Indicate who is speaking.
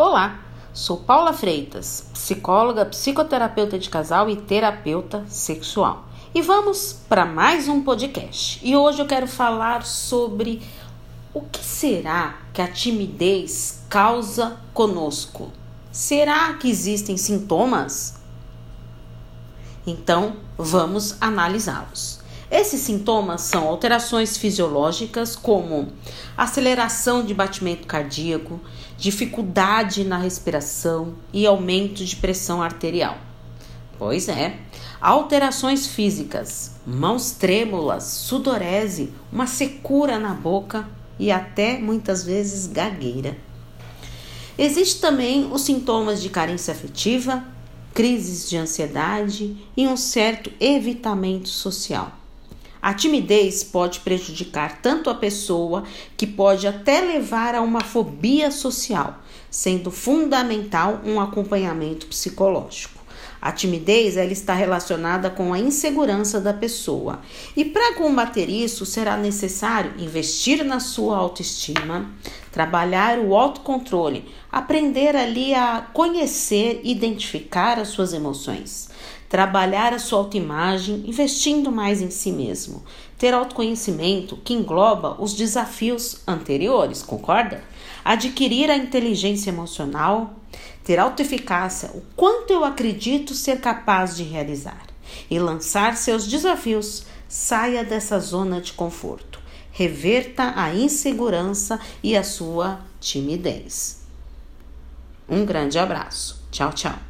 Speaker 1: Olá, sou Paula Freitas, psicóloga, psicoterapeuta de casal e terapeuta sexual. E vamos para mais um podcast. E hoje eu quero falar sobre o que será que a timidez causa conosco. Será que existem sintomas? Então, vamos analisá-los. Esses sintomas são alterações fisiológicas, como aceleração de batimento cardíaco, dificuldade na respiração e aumento de pressão arterial. Pois é, alterações físicas, mãos trêmulas, sudorese, uma secura na boca e até muitas vezes gagueira. Existem também os sintomas de carência afetiva, crises de ansiedade e um certo evitamento social. A timidez pode prejudicar tanto a pessoa que pode até levar a uma fobia social, sendo fundamental um acompanhamento psicológico. A timidez ela está relacionada com a insegurança da pessoa. E para combater isso, será necessário investir na sua autoestima, trabalhar o autocontrole, aprender ali a conhecer e identificar as suas emoções, trabalhar a sua autoimagem, investindo mais em si mesmo, ter autoconhecimento que engloba os desafios anteriores, concorda? Adquirir a inteligência emocional, ter autoeficácia, o quanto eu acredito ser capaz de realizar e lançar seus desafios, saia dessa zona de conforto. Reverta a insegurança e a sua timidez. Um grande abraço. Tchau, tchau.